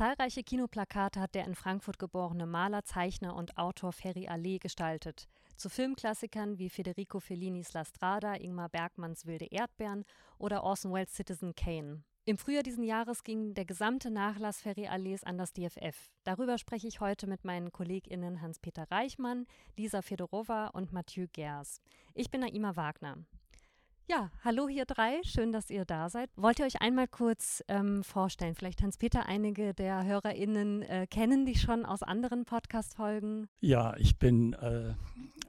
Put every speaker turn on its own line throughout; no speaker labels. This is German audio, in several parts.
Zahlreiche Kinoplakate hat der in Frankfurt geborene Maler, Zeichner und Autor Ferry Allee gestaltet. Zu Filmklassikern wie Federico Fellinis La Strada, Ingmar Bergmanns Wilde Erdbeeren oder Orson Welles Citizen Kane. Im Frühjahr diesen Jahres ging der gesamte Nachlass Ferry Allees an das DFF. Darüber spreche ich heute mit meinen KollegInnen Hans-Peter Reichmann, Lisa Fedorova und Mathieu Gers. Ich bin Naima Wagner. Ja, hallo hier drei, schön, dass ihr da seid. Wollt ihr euch einmal kurz ähm, vorstellen? Vielleicht Hans-Peter, einige der HörerInnen äh, kennen dich schon aus anderen Podcast-Folgen.
Ja, ich bin äh,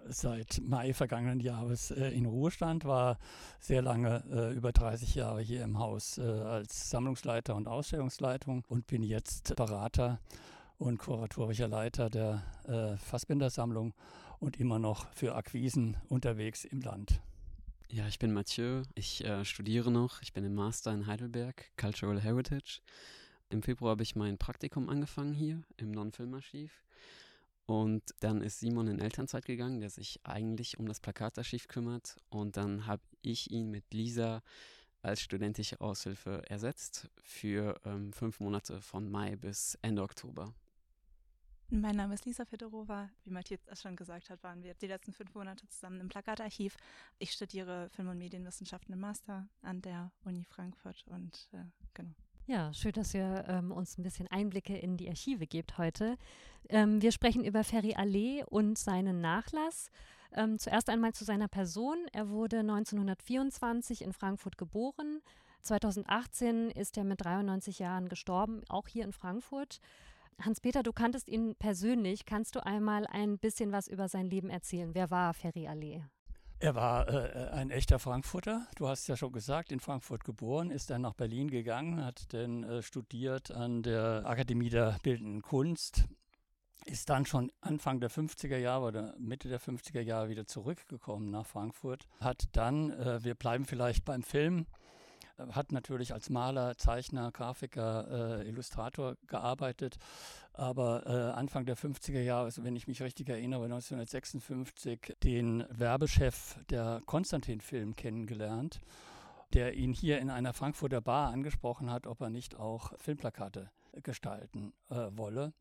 seit Mai vergangenen Jahres äh, in Ruhestand, war sehr lange, äh, über 30 Jahre hier im Haus äh, als Sammlungsleiter und Ausstellungsleitung und bin jetzt Berater und kuratorischer Leiter der äh, Fassbinder-Sammlung und immer noch für Akquisen unterwegs im Land.
Ja, ich bin Mathieu. Ich äh, studiere noch. Ich bin im Master in Heidelberg, Cultural Heritage. Im Februar habe ich mein Praktikum angefangen hier im Non-Film-Archiv. Und dann ist Simon in Elternzeit gegangen, der sich eigentlich um das Plakatarchiv kümmert. Und dann habe ich ihn mit Lisa als studentische Aushilfe ersetzt für ähm, fünf Monate von Mai bis Ende Oktober.
Mein Name ist Lisa Fedorova. Wie Matthias das schon gesagt hat, waren wir die letzten fünf Monate zusammen im Plakatarchiv. Ich studiere Film- und Medienwissenschaften im Master an der Uni Frankfurt und äh, genau.
Ja, schön, dass ihr ähm, uns ein bisschen Einblicke in die Archive gebt heute. Ähm, wir sprechen über Ferry Allee und seinen Nachlass. Ähm, zuerst einmal zu seiner Person. Er wurde 1924 in Frankfurt geboren. 2018 ist er mit 93 Jahren gestorben, auch hier in Frankfurt. Hans-Peter, du kanntest ihn persönlich. Kannst du einmal ein bisschen was über sein Leben erzählen? Wer war Ferry Allee?
Er war äh, ein echter Frankfurter. Du hast ja schon gesagt, in Frankfurt geboren, ist dann nach Berlin gegangen, hat dann äh, studiert an der Akademie der Bildenden Kunst, ist dann schon Anfang der 50er Jahre oder Mitte der 50er Jahre wieder zurückgekommen nach Frankfurt, hat dann, äh, wir bleiben vielleicht beim Film, hat natürlich als Maler, Zeichner, Grafiker, äh, Illustrator gearbeitet, aber äh, Anfang der 50er Jahre, also wenn ich mich richtig erinnere, 1956 den Werbechef der Konstantin Film kennengelernt, der ihn hier in einer Frankfurter Bar angesprochen hat, ob er nicht auch Filmplakate gestalten äh, wolle.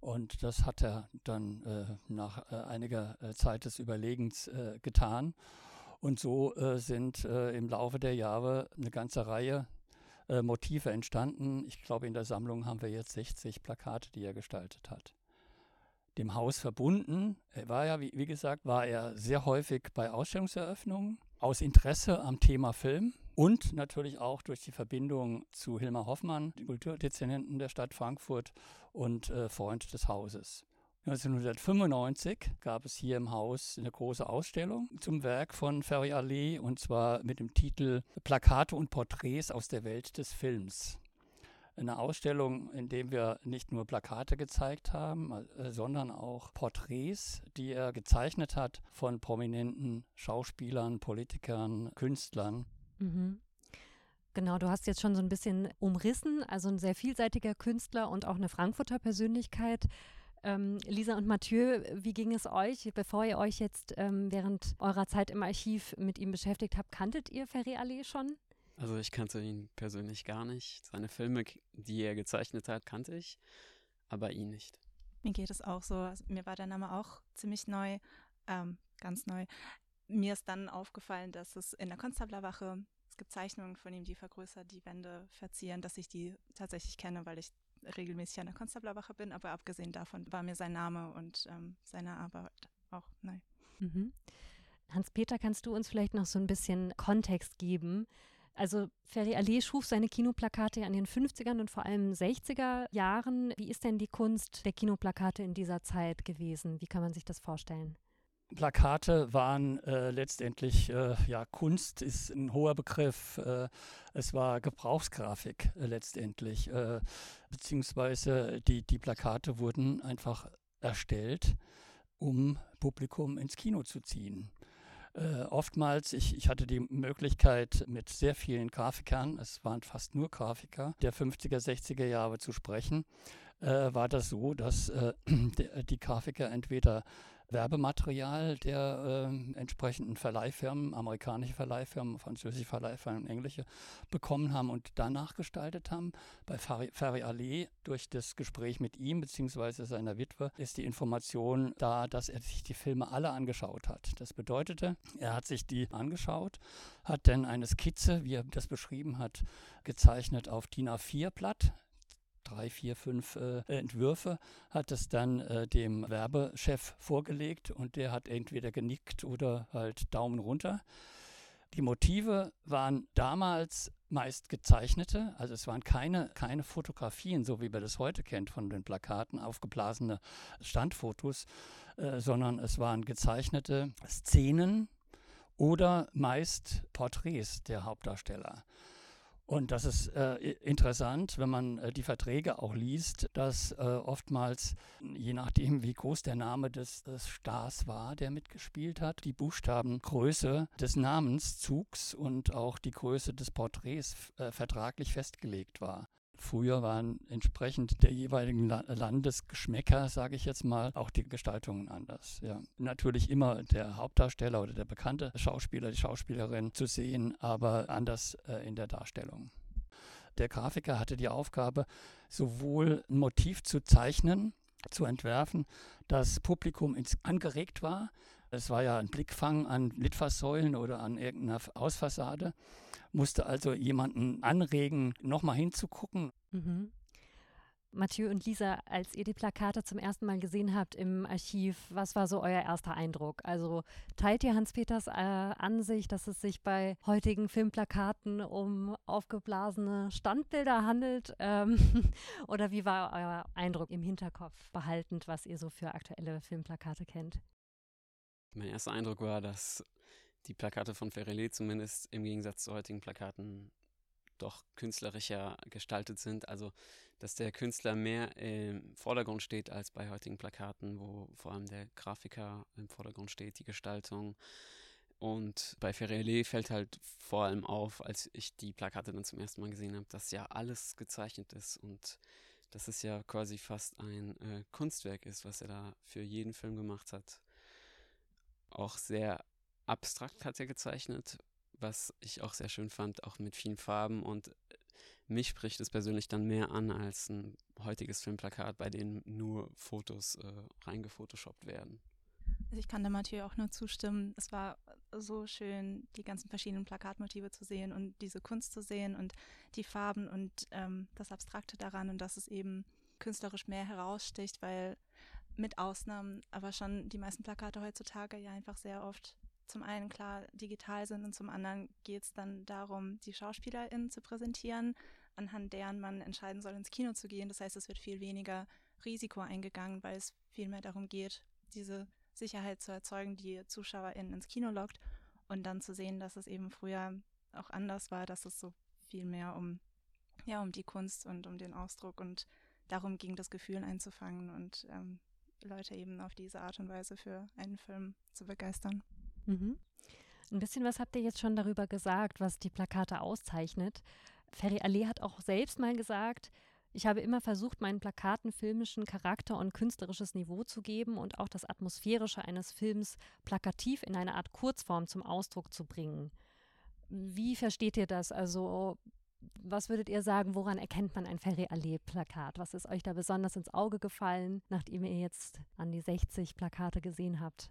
Und das hat er dann äh, nach äh, einiger äh, Zeit des Überlegens getan. Und so äh, sind äh, im Laufe der Jahre eine ganze Reihe äh, Motive entstanden. Ich glaube, in der Sammlung haben wir jetzt 60 Plakate, die er gestaltet hat. Dem Haus verbunden, er war ja, wie, wie gesagt, war er sehr häufig bei Ausstellungseröffnungen aus Interesse am Thema Film und natürlich auch durch die Verbindung zu Hilmar Hoffmann, dem Kulturdezernenten der Stadt Frankfurt und äh, Freund des Hauses. 1995 gab es hier im Haus eine große Ausstellung zum Werk von Ferry Allee und zwar mit dem Titel Plakate und Porträts aus der Welt des Films. Eine Ausstellung, in der wir nicht nur Plakate gezeigt haben, äh, sondern auch Porträts, die er gezeichnet hat von prominenten Schauspielern, Politikern, Künstlern.
Mhm. Genau, du hast jetzt schon so ein bisschen umrissen, also ein sehr vielseitiger Künstler und auch eine Frankfurter Persönlichkeit. Ähm, Lisa und Mathieu, wie ging es euch, bevor ihr euch jetzt ähm, während eurer Zeit im Archiv mit ihm beschäftigt habt? Kanntet ihr Ferry Allee schon?
Also ich kannte ihn persönlich gar nicht. Seine Filme, die er gezeichnet hat, kannte ich, aber ihn nicht.
Mir geht es auch so. Also mir war der Name auch ziemlich neu, ähm, ganz neu. Mir ist dann aufgefallen, dass es in der Konstablerwache, es gibt Zeichnungen von ihm, die vergrößert die Wände verzieren, dass ich die tatsächlich kenne, weil ich regelmäßig an der Konstablerwache bin, aber abgesehen davon war mir sein Name und ähm, seine Arbeit auch neu.
Mhm. Hans-Peter, kannst du uns vielleicht noch so ein bisschen Kontext geben? Also Ferry Allee schuf seine Kinoplakate an den 50er und vor allem 60er Jahren. Wie ist denn die Kunst der Kinoplakate in dieser Zeit gewesen? Wie kann man sich das vorstellen?
Plakate waren äh, letztendlich, äh, ja, Kunst ist ein hoher Begriff. Äh, es war Gebrauchsgrafik äh, letztendlich, äh, beziehungsweise die, die Plakate wurden einfach erstellt, um Publikum ins Kino zu ziehen. Äh, oftmals, ich, ich hatte die Möglichkeit, mit sehr vielen Grafikern, es waren fast nur Grafiker, der 50er, 60er Jahre zu sprechen. war das so, dass die Grafiker entweder Werbematerial der äh, entsprechenden Verleihfirmen, amerikanische Verleihfirmen, französische Verleihfirmen, englische, bekommen haben und danach gestaltet haben. Bei Ferry Allee durch das Gespräch mit ihm bzw. seiner Witwe ist die Information da, dass er sich die Filme alle angeschaut hat. Das bedeutete, er hat sich die angeschaut, hat dann eine Skizze, wie er das beschrieben hat, gezeichnet auf DIN A4-Blatt drei, vier, fünf äh, Entwürfe, hat es dann äh, dem Werbechef vorgelegt und der hat entweder genickt oder halt Daumen runter. Die Motive waren damals meist gezeichnete, also es waren keine, keine Fotografien, so wie man das heute kennt von den Plakaten, aufgeblasene Standfotos, äh, sondern es waren gezeichnete Szenen oder meist Porträts der Hauptdarsteller. Und das ist äh, interessant, wenn man äh, die Verträge auch liest, dass äh, oftmals, je nachdem, wie groß der Name des, des, Stars war, der mitgespielt hat, die Buchstabengröße des Namenszugs und auch die Größe des Porträts äh, vertraglich festgelegt war. Früher waren entsprechend der jeweiligen Landesgeschmäcker, sage ich jetzt mal, auch die Gestaltungen anders. Ja. Natürlich immer der Hauptdarsteller oder der bekannte Schauspieler, die Schauspielerin zu sehen, aber anders äh, in der Darstellung. Der Grafiker hatte die Aufgabe, sowohl ein Motiv zu zeichnen, zu entwerfen, das Publikum ins angeregt war. Es war ja ein Blickfang an Litfaßsäulen oder an irgendeiner Ausfassade musste also jemanden anregen, nochmal hinzugucken.
Mhm. Mathieu und Lisa, als ihr die Plakate zum ersten Mal gesehen habt im Archiv, was war so euer erster Eindruck? Also teilt ihr Hans-Peters äh, Ansicht, dass es sich bei heutigen Filmplakaten um aufgeblasene Standbilder handelt? Ähm, oder wie war euer Eindruck im Hinterkopf behaltend, was ihr so für aktuelle Filmplakate kennt?
Mein erster Eindruck war, dass die Plakate von Ferrelli zumindest im Gegensatz zu heutigen Plakaten doch künstlerischer gestaltet sind. Also, dass der Künstler mehr im Vordergrund steht als bei heutigen Plakaten, wo vor allem der Grafiker im Vordergrund steht, die Gestaltung. Und bei Ferrelli fällt halt vor allem auf, als ich die Plakate dann zum ersten Mal gesehen habe, dass ja alles gezeichnet ist und dass es ja quasi fast ein äh, Kunstwerk ist, was er da für jeden Film gemacht hat. Auch sehr abstrakt hat er gezeichnet, was ich auch sehr schön fand, auch mit vielen Farben und äh, mich spricht es persönlich dann mehr an als ein heutiges Filmplakat, bei dem nur Fotos äh, reingefotoshoppt werden.
Also ich kann da Mathieu auch nur zustimmen. Es war so schön, die ganzen verschiedenen Plakatmotive zu sehen und diese Kunst zu sehen und die Farben und ähm, das Abstrakte daran und dass es eben künstlerisch mehr heraussticht, weil mit Ausnahmen aber schon die meisten Plakate heutzutage ja einfach sehr oft zum einen klar digital sind und zum anderen geht es dann darum, die SchauspielerInnen zu präsentieren, anhand deren man entscheiden soll, ins Kino zu gehen. Das heißt, es wird viel weniger Risiko eingegangen, weil es viel mehr darum geht, diese Sicherheit zu erzeugen, die ZuschauerInnen ins Kino lockt und dann zu sehen, dass es eben früher auch anders war, dass es so viel mehr um, ja, um die Kunst und um den Ausdruck und darum ging, das Gefühl einzufangen und ähm, Leute eben auf diese Art und Weise für einen Film zu begeistern.
Mhm. Ein bisschen was habt ihr jetzt schon darüber gesagt, was die Plakate auszeichnet. Ferry Allee hat auch selbst mal gesagt, ich habe immer versucht, meinen Plakaten filmischen Charakter und künstlerisches Niveau zu geben und auch das Atmosphärische eines Films plakativ in eine Art Kurzform zum Ausdruck zu bringen. Wie versteht ihr das? Also, was würdet ihr sagen, woran erkennt man ein Ferry Allee-Plakat? Was ist euch da besonders ins Auge gefallen, nachdem ihr jetzt an die 60 Plakate gesehen habt?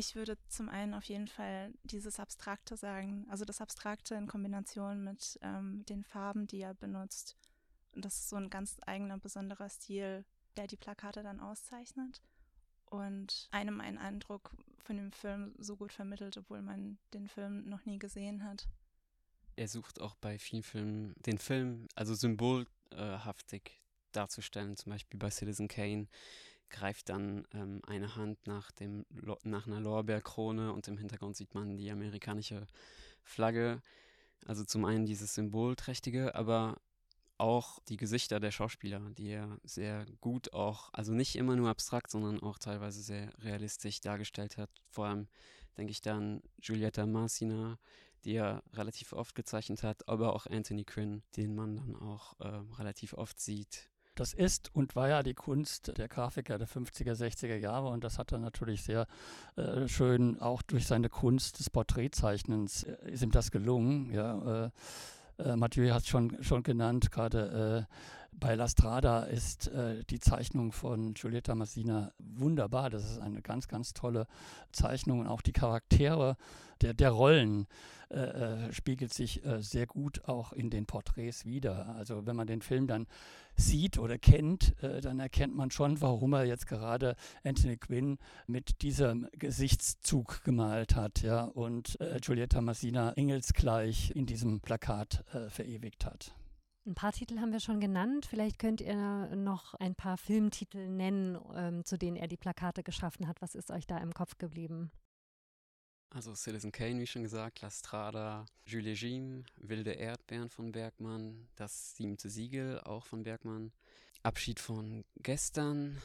Ich würde zum einen auf jeden Fall dieses Abstrakte sagen, also das Abstrakte in Kombination mit ähm, den Farben, die er benutzt. Und das ist so ein ganz eigener, besonderer Stil, der die Plakate dann auszeichnet und einem einen Eindruck von dem Film so gut vermittelt, obwohl man den Film noch nie gesehen hat.
Er sucht auch bei vielen Filmen den Film also symbolhaftig darzustellen, zum Beispiel bei Citizen Kane greift dann ähm, eine Hand nach, dem, nach einer Lorbeerkrone und im Hintergrund sieht man die amerikanische Flagge. Also zum einen dieses Symbolträchtige, aber auch die Gesichter der Schauspieler, die er sehr gut auch, also nicht immer nur abstrakt, sondern auch teilweise sehr realistisch dargestellt hat. Vor allem denke ich dann Giulietta Marcina, die er relativ oft gezeichnet hat, aber auch Anthony Quinn, den man dann auch äh, relativ oft sieht
Das ist und war ja die Kunst der Grafiker der 50er, 60er Jahre und das hat er natürlich sehr äh, schön, auch durch seine Kunst des Porträtzeichnens äh, ist ihm das gelungen. Ja, äh, äh Mathieu hat es schon, schon genannt, gerade äh, bei La Strada ist äh, die Zeichnung von Giulietta Massina wunderbar. Das ist eine ganz, ganz tolle Zeichnung und auch die Charaktere der, der Rollen äh, äh, spiegelt sich äh, sehr gut auch in den Porträts wieder. Also wenn man den Film dann sieht oder kennt, äh, dann erkennt man schon, warum er jetzt gerade Anthony Quinn mit diesem Gesichtszug gemalt hat, ja, und äh, Giulietta Massina engelsgleich in diesem Plakat äh, verewigt hat.
Ein paar Titel haben wir schon genannt. Vielleicht könnt ihr noch ein paar Filmtitel nennen, ähm, zu denen er die Plakate geschaffen hat. Was ist euch da im Kopf geblieben?
Also Citizen Kane, wie schon gesagt, La Strada, Jules Jim, Wilde Erdbeeren von Bergmann, Das siebte Siegel auch von Bergmann, Abschied von gestern,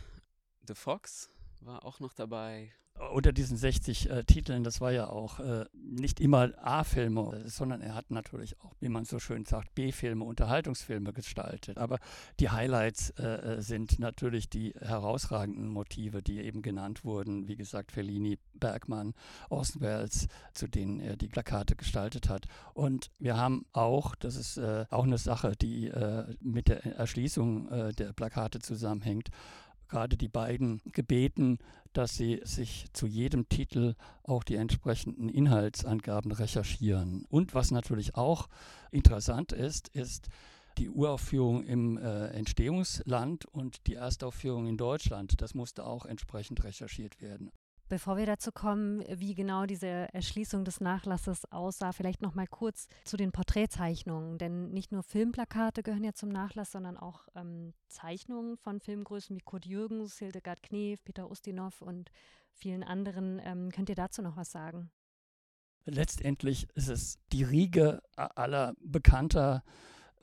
The Fox war auch noch dabei,
unter diesen 60 äh, Titeln, das war ja auch äh, nicht immer A-Filme, sondern er hat natürlich auch, wie man so schön sagt, B-Filme, Unterhaltungsfilme gestaltet. Aber die Highlights äh, äh, sind natürlich die herausragenden Motive, die eben genannt wurden. Wie gesagt, Fellini, Bergmann, Orson Welles, zu denen er die Plakate gestaltet hat. Und wir haben auch, das ist äh, auch eine Sache, die äh, mit der Erschließung der Plakate zusammenhängt, gerade die beiden gebeten, dass sie sich zu jedem Titel auch die entsprechenden Inhaltsangaben recherchieren. Und was natürlich auch interessant ist, ist die Uraufführung im äh, Entstehungsland und die Erstaufführung in Deutschland. Das musste auch entsprechend recherchiert werden.
Bevor wir dazu kommen, wie genau diese Erschließung des Nachlasses aussah, vielleicht noch mal kurz zu den Porträtzeichnungen. Denn nicht nur Filmplakate gehören ja zum Nachlass, sondern auch ähm, Zeichnungen von Filmgrößen wie Kurt Jürgens, Hildegard Knef, Peter Ustinov und vielen anderen. Ähm, könnt ihr dazu noch was sagen?
Letztendlich ist es die Riege aller bekannter,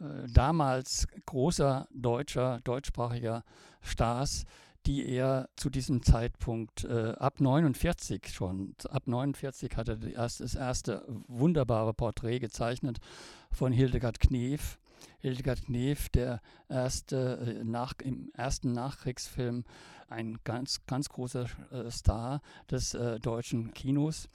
äh, damals großer deutscher, deutschsprachiger Stars, die er zu diesem Zeitpunkt äh, ab 49 schon, ab 49 hat er das, das erste wunderbare Porträt gezeichnet von Hildegard Knef. Hildegard Knef, der erste, äh, nach, im ersten Nachkriegsfilm, ein ganz, ganz großer äh, Star des äh, deutschen Kinos.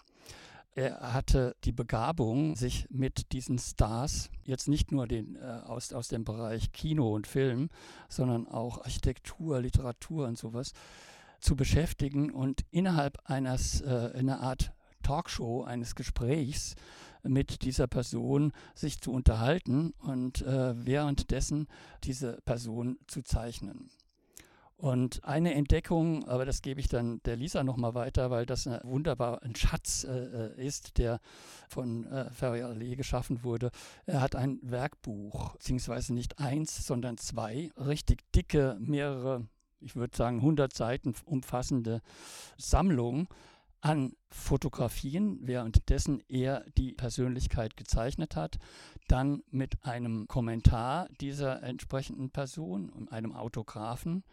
Er hatte die Begabung, sich mit diesen Stars, jetzt nicht nur den, äh, aus, aus dem Bereich Kino und Film, sondern auch Architektur, Literatur und sowas, zu beschäftigen und innerhalb eines, äh, einer Art Talkshow, eines Gesprächs mit dieser Person sich zu unterhalten und äh, währenddessen diese Person zu zeichnen. Und eine Entdeckung, aber das gebe ich dann der Lisa nochmal weiter, weil das ein wunderbar ein Schatz äh, äh, ist, der von äh, Ferrier geschaffen wurde. Er hat ein Werkbuch, beziehungsweise nicht eins, sondern zwei, richtig dicke, mehrere, ich würde sagen 100 Seiten umfassende Sammlung an Fotografien, währenddessen er die Persönlichkeit gezeichnet hat, dann mit einem Kommentar dieser entsprechenden Person, einem Autographen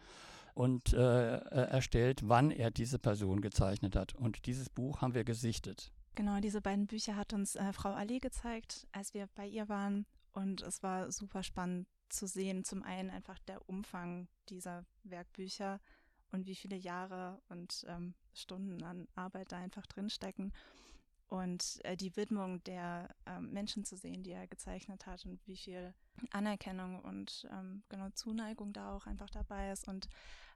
und äh, äh, erstellt, wann er diese Person gezeichnet hat. Und dieses Buch haben wir gesichtet.
Genau, diese beiden Bücher hat uns äh, Frau Ali gezeigt, als wir bei ihr waren. Und es war super spannend zu sehen, zum einen einfach der Umfang dieser Werkbücher und wie viele Jahre und ähm, Stunden an Arbeit da einfach drinstecken. Und äh, die Widmung der ähm, Menschen zu sehen, die er gezeichnet hat und wie viel Anerkennung und ähm, genau Zuneigung da auch einfach dabei ist. Und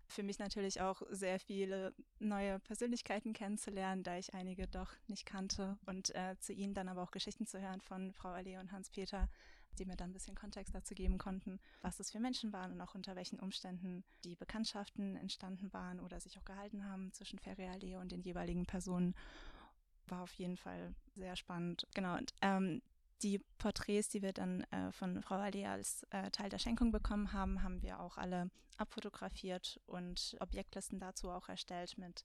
für mich natürlich auch sehr viele neue Persönlichkeiten kennenzulernen, da ich einige doch nicht kannte und äh, zu ihnen dann aber auch Geschichten zu hören von Frau Allee und Hans-Peter, die mir dann ein bisschen Kontext dazu geben konnten, was es für Menschen waren und auch unter welchen Umständen die Bekanntschaften entstanden waren oder sich auch gehalten haben zwischen Ferry Allee und den jeweiligen Personen. War auf jeden Fall sehr spannend. Genau, und ähm, die Porträts, die wir dann äh, von Frau Allee als äh, Teil der Schenkung bekommen haben, haben wir auch alle abfotografiert und Objektlisten dazu auch erstellt mit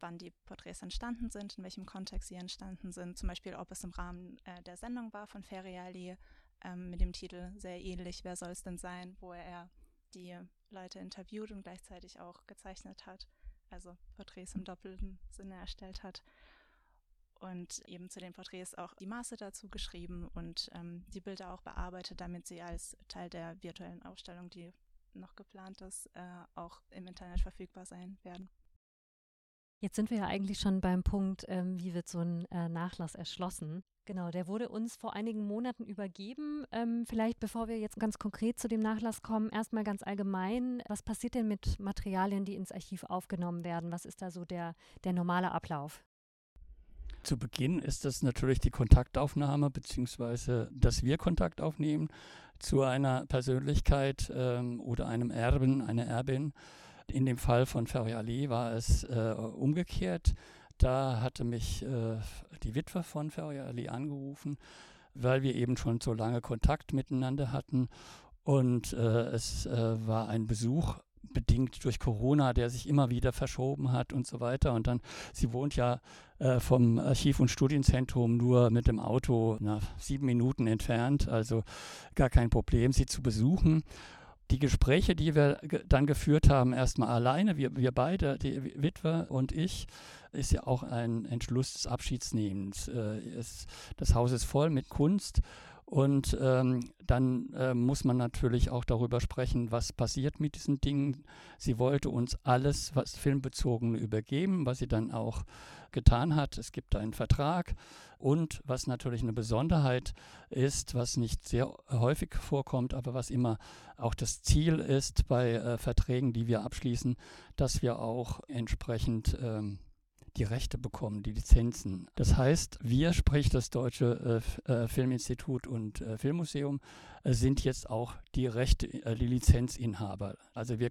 wann die Porträts entstanden sind, in welchem Kontext sie entstanden sind. Zum Beispiel, ob es im Rahmen äh, der Sendung war von Feriali ähm, mit dem Titel sehr ähnlich, wer soll es denn sein, wo er die Leute interviewt und gleichzeitig auch gezeichnet hat, also Porträts im doppelten Sinne erstellt hat und eben zu den Porträts auch die Maße dazu geschrieben und ähm, die Bilder auch bearbeitet, damit sie als Teil der virtuellen Ausstellung, die noch geplant ist, äh, auch im Internet verfügbar sein werden.
Jetzt sind wir ja eigentlich schon beim Punkt, ähm, wie wird so ein äh, Nachlass erschlossen. Genau, der wurde uns vor einigen Monaten übergeben. Ähm, vielleicht, bevor wir jetzt ganz konkret zu dem Nachlass kommen, erstmal ganz allgemein, was passiert denn mit Materialien, die ins Archiv aufgenommen werden? Was ist da so der, der normale Ablauf?
Zu Beginn ist das natürlich die Kontaktaufnahme, beziehungsweise dass wir Kontakt aufnehmen zu einer Persönlichkeit ähm, oder einem Erben, einer Erbin. In dem Fall von Ferriali war es äh, umgekehrt. Da hatte mich äh, die Witwe von Ferriali angerufen, weil wir eben schon so lange Kontakt miteinander hatten. Und äh, es äh, war ein Besuch bedingt durch Corona, der sich immer wieder verschoben hat und so weiter. Und dann, sie wohnt ja äh, vom Archiv- und Studienzentrum nur mit dem Auto na, sieben Minuten entfernt, also gar kein Problem, sie zu besuchen. Die Gespräche, die wir dann geführt haben, erstmal alleine, wir, wir beide, die Witwe und ich, ist ja auch ein Entschluss des Abschiedsnehmens. Äh, es, das Haus ist voll mit Kunst und ähm, dann äh, muss man natürlich auch darüber sprechen, was passiert mit diesen Dingen. Sie wollte uns alles, was filmbezogen übergeben, was sie dann auch getan hat. Es gibt einen Vertrag und was natürlich eine Besonderheit ist, was nicht sehr häufig vorkommt, aber was immer auch das Ziel ist bei äh, Verträgen, die wir abschließen, dass wir auch entsprechend ähm, die Rechte bekommen, die Lizenzen. Das heißt, wir, sprich das Deutsche äh, äh, Filminstitut und äh, Filmmuseum, äh, sind jetzt auch die Rechte, äh, die Lizenzinhaber. Also wir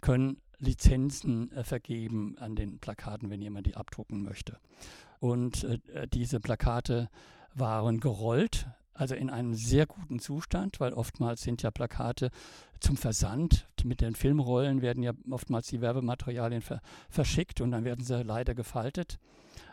können Lizenzen äh, vergeben an den Plakaten, wenn jemand die abdrucken möchte. Und diese Plakate waren gerollt, also in einem sehr guten Zustand, weil oftmals sind ja Plakate zum Versand. Mit den Filmrollen werden ja oftmals die Werbematerialien ver verschickt und dann werden sie leider gefaltet.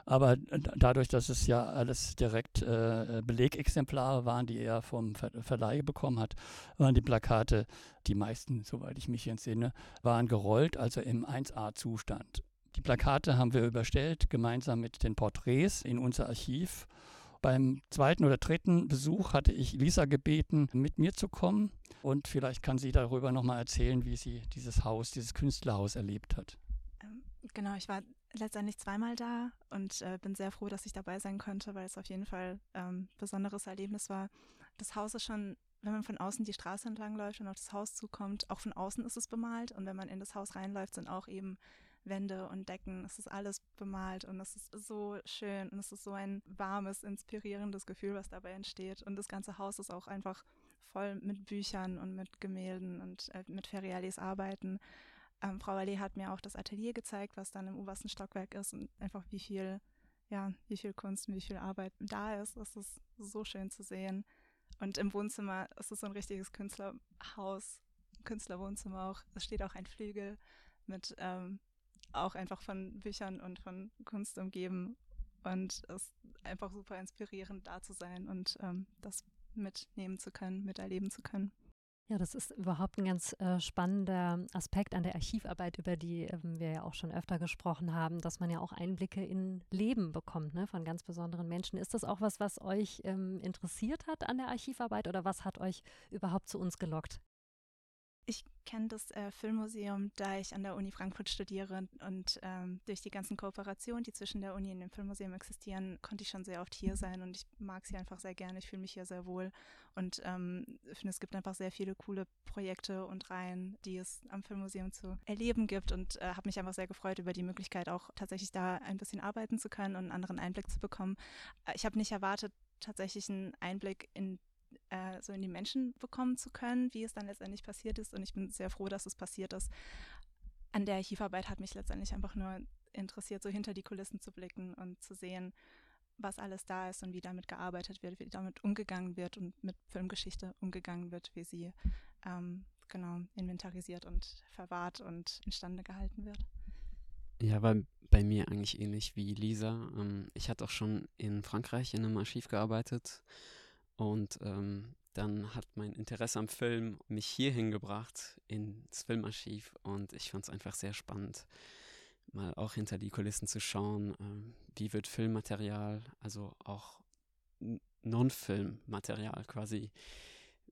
Aber dadurch, dass es ja alles direkt äh, Belegexemplare waren, die er vom Ver Verleih bekommen hat, waren die Plakate, die meisten, soweit ich mich entsinne, waren gerollt, also im 1A-Zustand. Die Plakate haben wir überstellt, gemeinsam mit den Porträts in unser Archiv beim zweiten oder dritten Besuch hatte ich Lisa gebeten, mit mir zu kommen. Und vielleicht kann sie darüber nochmal erzählen, wie sie dieses Haus, dieses Künstlerhaus erlebt hat.
Ähm, genau, ich war letztendlich zweimal da und äh, bin sehr froh, dass ich dabei sein konnte, weil es auf jeden Fall ein ähm, besonderes Erlebnis war. Das Haus ist schon, wenn man von außen die Straße entlang läuft und auf das Haus zukommt, auch von außen ist es bemalt und wenn man in das Haus reinläuft, sind auch eben Wände und Decken. Es ist alles bemalt und es ist so schön und es ist so ein warmes, inspirierendes Gefühl, was dabei entsteht. Und das ganze Haus ist auch einfach voll mit Büchern und mit Gemälden und äh, mit Ferialis Arbeiten. Ähm, Frau Allee hat mir auch das Atelier gezeigt, was dann im obersten Stockwerk ist und einfach wie viel, ja, wie viel Kunst und wie viel Arbeit da ist. Es ist so schön zu sehen. Und im Wohnzimmer ist es so ein richtiges Künstlerhaus, Künstlerwohnzimmer auch. Es steht auch ein Flügel mit ähm, auch einfach von Büchern und von Kunst umgeben. Und es ist einfach super inspirierend, da zu sein und ähm, das mitnehmen zu können, miterleben zu können.
Ja, das ist überhaupt ein ganz äh, spannender Aspekt an der Archivarbeit, über die äh, wir ja auch schon öfter gesprochen haben, dass man ja auch Einblicke in Leben bekommt ne, von ganz besonderen Menschen. Ist das auch was, was euch ähm, interessiert hat an der Archivarbeit oder was hat euch überhaupt zu uns gelockt?
Ich kenne das äh, Filmmuseum, da ich an der Uni Frankfurt studiere und ähm, durch die ganzen Kooperationen, die zwischen der Uni und dem Filmmuseum existieren, konnte ich schon sehr oft hier sein und ich mag sie einfach sehr gerne. Ich fühle mich hier sehr wohl und ähm, finde, es gibt einfach sehr viele coole Projekte und Reihen, die es am Filmmuseum zu erleben gibt und äh, habe mich einfach sehr gefreut über die Möglichkeit, auch tatsächlich da ein bisschen arbeiten zu können und einen anderen Einblick zu bekommen. Äh, ich habe nicht erwartet, tatsächlich einen Einblick in äh, so in die Menschen bekommen zu können, wie es dann letztendlich passiert ist. Und ich bin sehr froh, dass es passiert ist. An der Archivarbeit hat mich letztendlich einfach nur interessiert, so hinter die Kulissen zu blicken und zu sehen, was alles da ist und wie damit gearbeitet wird, wie damit umgegangen wird und mit Filmgeschichte umgegangen wird, wie sie ähm, genau inventarisiert und verwahrt und instande gehalten wird.
Ja, war bei mir eigentlich ähnlich wie Lisa. Ähm, ich hatte auch schon in Frankreich in einem Archiv gearbeitet und ähm, dann hat mein Interesse am Film mich hierhin gebracht, ins Filmarchiv. Und ich fand es einfach sehr spannend, mal auch hinter die Kulissen zu schauen, ähm, wie wird Filmmaterial, also auch Non-Filmmaterial quasi,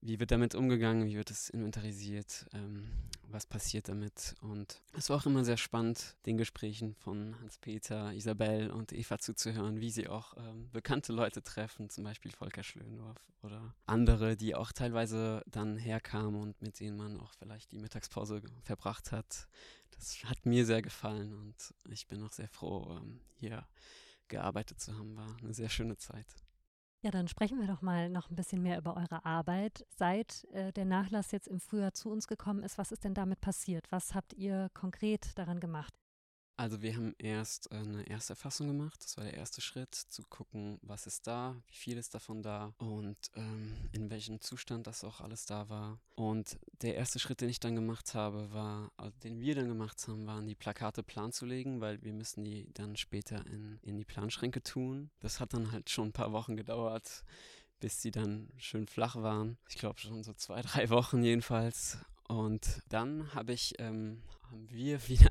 wie wird damit umgegangen, wie wird es inventarisiert, ähm, was passiert damit. Und es war auch immer sehr spannend, den Gesprächen von Hans-Peter, Isabel und Eva zuzuhören, wie sie auch ähm, bekannte Leute treffen, zum Beispiel Volker Schlöndorf oder andere, die auch teilweise dann herkamen und mit denen man auch vielleicht die Mittagspause verbracht hat. Das hat mir sehr gefallen und ich bin auch sehr froh, ähm, hier gearbeitet zu haben. War eine sehr schöne Zeit.
Ja, dann sprechen wir doch mal noch ein bisschen mehr über eure Arbeit. Seit äh, der Nachlass jetzt im Frühjahr zu uns gekommen ist, was ist denn damit passiert? Was habt ihr konkret daran gemacht?
Also wir haben erst äh, eine erste Erfassung gemacht. Das war der erste Schritt, zu gucken, was ist da, wie viel ist davon da und ähm, in welchem Zustand das auch alles da war. Und der erste Schritt, den ich dann gemacht habe, war, also den wir dann gemacht haben, waren die Plakate plan zu legen, weil wir müssen die dann später in, in die Planschränke tun. Das hat dann halt schon ein paar Wochen gedauert, bis sie dann schön flach waren. Ich glaube schon so zwei, drei Wochen jedenfalls. Und dann habe ich, ähm, haben wir wieder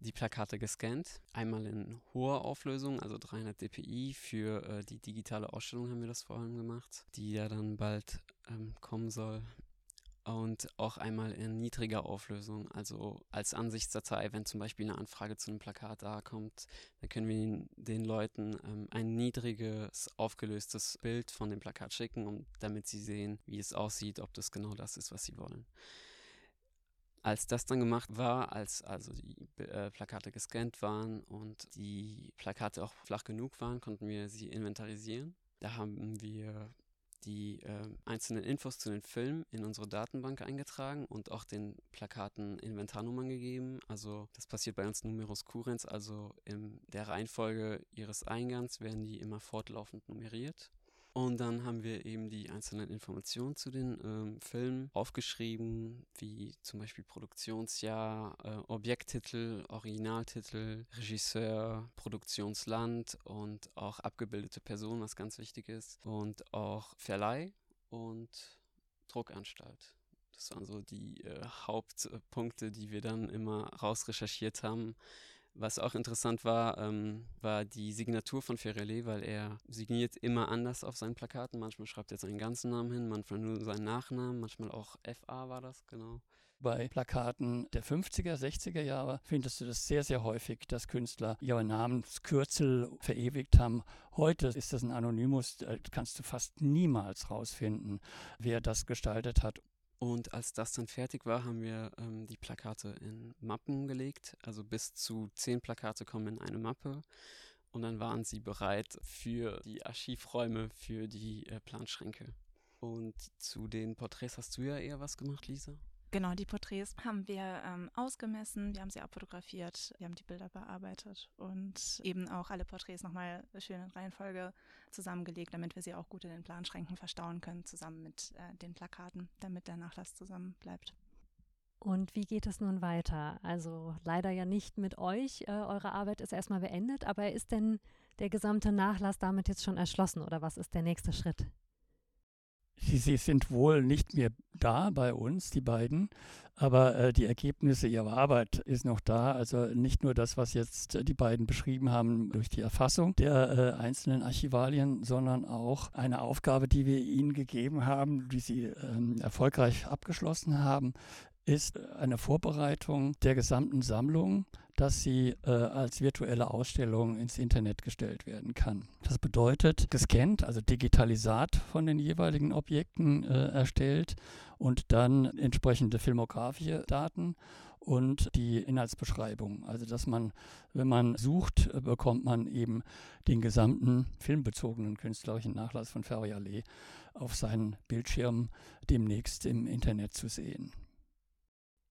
die Plakate gescannt. Einmal in hoher Auflösung, also 300 dpi. Für äh, die digitale Ausstellung haben wir das vor allem gemacht, die ja dann bald ähm, kommen soll. Und auch einmal in niedriger Auflösung, also als Ansichtsdatei, wenn zum Beispiel eine Anfrage zu einem Plakat da kommt, dann können wir den, Leuten ähm, ein niedriges, aufgelöstes Bild von dem Plakat schicken, um, damit sie sehen, wie es aussieht, ob das genau das ist, was sie wollen. Als das dann gemacht war, als also die äh, Plakate gescannt waren und die Plakate auch flach genug waren, konnten wir sie inventarisieren. Da haben wir die äh, einzelnen Infos zu den Filmen in unsere Datenbank eingetragen und auch den Plakaten Inventarnummern gegeben. Also das passiert bei uns Numerus Currens, also in der Reihenfolge ihres Eingangs werden die immer fortlaufend nummeriert. Und dann haben wir eben die einzelnen Informationen zu den ähm, Filmen aufgeschrieben, wie zum Beispiel Produktionsjahr, äh, Objekttitel, Originaltitel, Regisseur, Produktionsland und auch abgebildete Person, was ganz wichtig ist, und auch Verleih und Druckanstalt. Das waren so die äh, Hauptpunkte, die wir dann immer rausrecherchiert haben was auch interessant war, ähm, war die Signatur von Ferrelli, weil er signiert immer anders auf seinen Plakaten. Manchmal schreibt er seinen ganzen Namen hin, manchmal nur seinen Nachnamen, manchmal auch FA war das, genau.
Bei Plakaten der 50er, 60er Jahre findest du das sehr, sehr häufig, dass Künstler ihre Namenskürzel verewigt haben. Heute ist das ein Anonymus, kannst du fast niemals rausfinden, wer das gestaltet hat.
Und als das dann fertig war, haben wir ähm, die Plakate in Mappen gelegt. Also bis zu zehn Plakate kommen in eine Mappe. Und dann waren sie bereit für die Archivräume, für die äh, Planschränke. Und zu den Porträts hast du ja eher was gemacht, Lisa?
Genau, die Porträts haben wir ähm, ausgemessen, wir haben sie abfotografiert, wir haben die Bilder bearbeitet und eben auch alle Porträts nochmal schön in Reihenfolge zusammengelegt, damit wir sie auch gut in den Planschränken verstauen können, zusammen mit äh, den Plakaten, damit der Nachlass zusammen bleibt.
Und wie geht es nun weiter? Also leider ja nicht mit euch. Äh, eure Arbeit ist erstmal beendet, aber ist denn der gesamte Nachlass damit jetzt schon erschlossen oder was ist der nächste Schritt?
Sie, sie sind wohl nicht mehr da bei uns, die beiden, aber äh, die Ergebnisse ihrer Arbeit ist noch da. Also nicht nur das, was jetzt äh, die beiden beschrieben haben durch die Erfassung der äh, einzelnen Archivalien, sondern auch eine Aufgabe, die wir ihnen gegeben haben, die sie ähm, erfolgreich abgeschlossen haben, ist eine Vorbereitung der gesamten Sammlung, dass sie äh, als virtuelle Ausstellung ins Internet gestellt werden kann. Das bedeutet, gescannt, also Digitalisat von den jeweiligen Objekten äh, erstellt und dann entsprechende filmografische Daten und die Inhaltsbeschreibung. Also dass man, wenn man sucht, äh, bekommt man eben den gesamten filmbezogenen künstlerischen Nachlass von Ferrialet auf seinen Bildschirm demnächst im Internet zu sehen.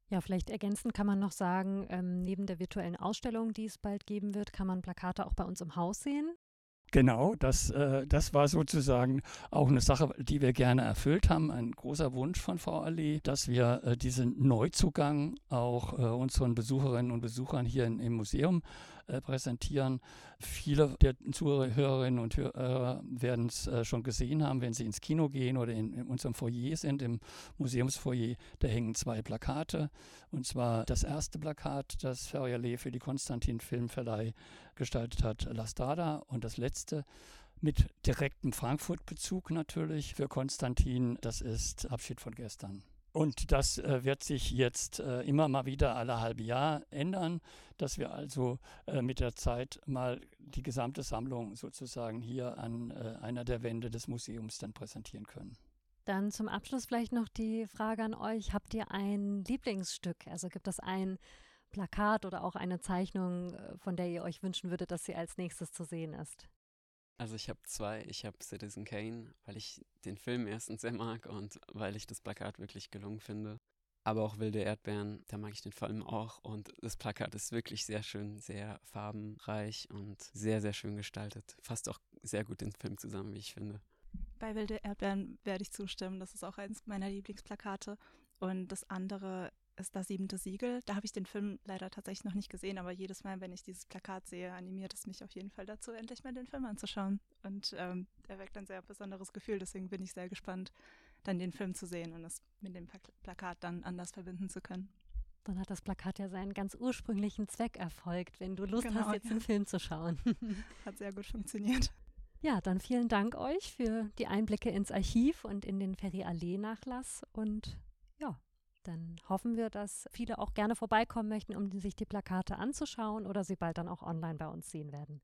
Ja, vielleicht ergänzend kann man noch sagen, ähm, neben der virtuellen Ausstellung, die es bald geben wird, kann man Plakate auch bei uns im Haus sehen.
Genau, das, äh, das war sozusagen auch eine Sache, die wir gerne erfüllt haben. Ein großer Wunsch von Frau Ali, dass wir äh, diesen Neuzugang auch äh, unseren Besucherinnen und Besuchern hier in, im Museum äh, präsentieren. Viele der Zuhörerinnen und Hörer werden es äh, schon gesehen haben, wenn sie ins Kino gehen oder in, in unserem Foyer sind, im Museumsfoyer. Da hängen zwei Plakate. Und zwar das erste Plakat, das Ferrialet für die Konstantin Filmverleih gestaltet hat, La Strada. Und das letzte mit direktem Frankfurt-Bezug natürlich für Konstantin, das ist Abschied von gestern. Und das äh, wird sich jetzt äh, immer mal wieder alle halbe Jahr ändern, dass wir also äh, mit der Zeit mal die gesamte Sammlung sozusagen hier an äh, einer der Wände des Museums dann präsentieren können.
Dann zum Abschluss vielleicht noch die Frage an euch, habt ihr ein Lieblingsstück? Also gibt es ein Plakat oder auch eine Zeichnung, äh, von der ihr euch wünschen würdet, dass sie als nächstes zu sehen ist?
Also ich habe zwei. Ich habe Citizen Kane, weil ich den Film erstens sehr mag und weil ich das Plakat wirklich gelungen finde. Aber auch Wilde Erdbeeren, da mag ich den Film auch. Und das Plakat ist wirklich sehr schön, sehr farbenreich und sehr, sehr schön gestaltet. Fasst auch sehr gut den Film zusammen, wie ich finde.
Bei Wilde Erdbeeren werde ich zustimmen. Das ist auch eines meiner Lieblingsplakate. Und das andere ist das siebente Siegel. Da habe ich den Film leider tatsächlich noch nicht gesehen, aber jedes Mal, wenn ich dieses Plakat sehe, animiert es mich auf jeden Fall dazu, endlich mal den Film anzuschauen. Und ähm, er weckt ein sehr besonderes Gefühl, deswegen bin ich sehr gespannt, dann den Film zu sehen und es mit dem Plakat dann anders verbinden zu können.
Dann hat das Plakat ja seinen ganz ursprünglichen Zweck erfolgt, wenn du Lust genau, hast, jetzt ja. den Film zu schauen.
Hat sehr gut funktioniert.
Ja, dann vielen Dank euch für die Einblicke ins Archiv und in den Ferry-Allee-Nachlass und ja, dann hoffen wir, dass viele auch gerne vorbeikommen möchten, um sich die Plakate anzuschauen oder sie bald dann auch online bei uns sehen werden.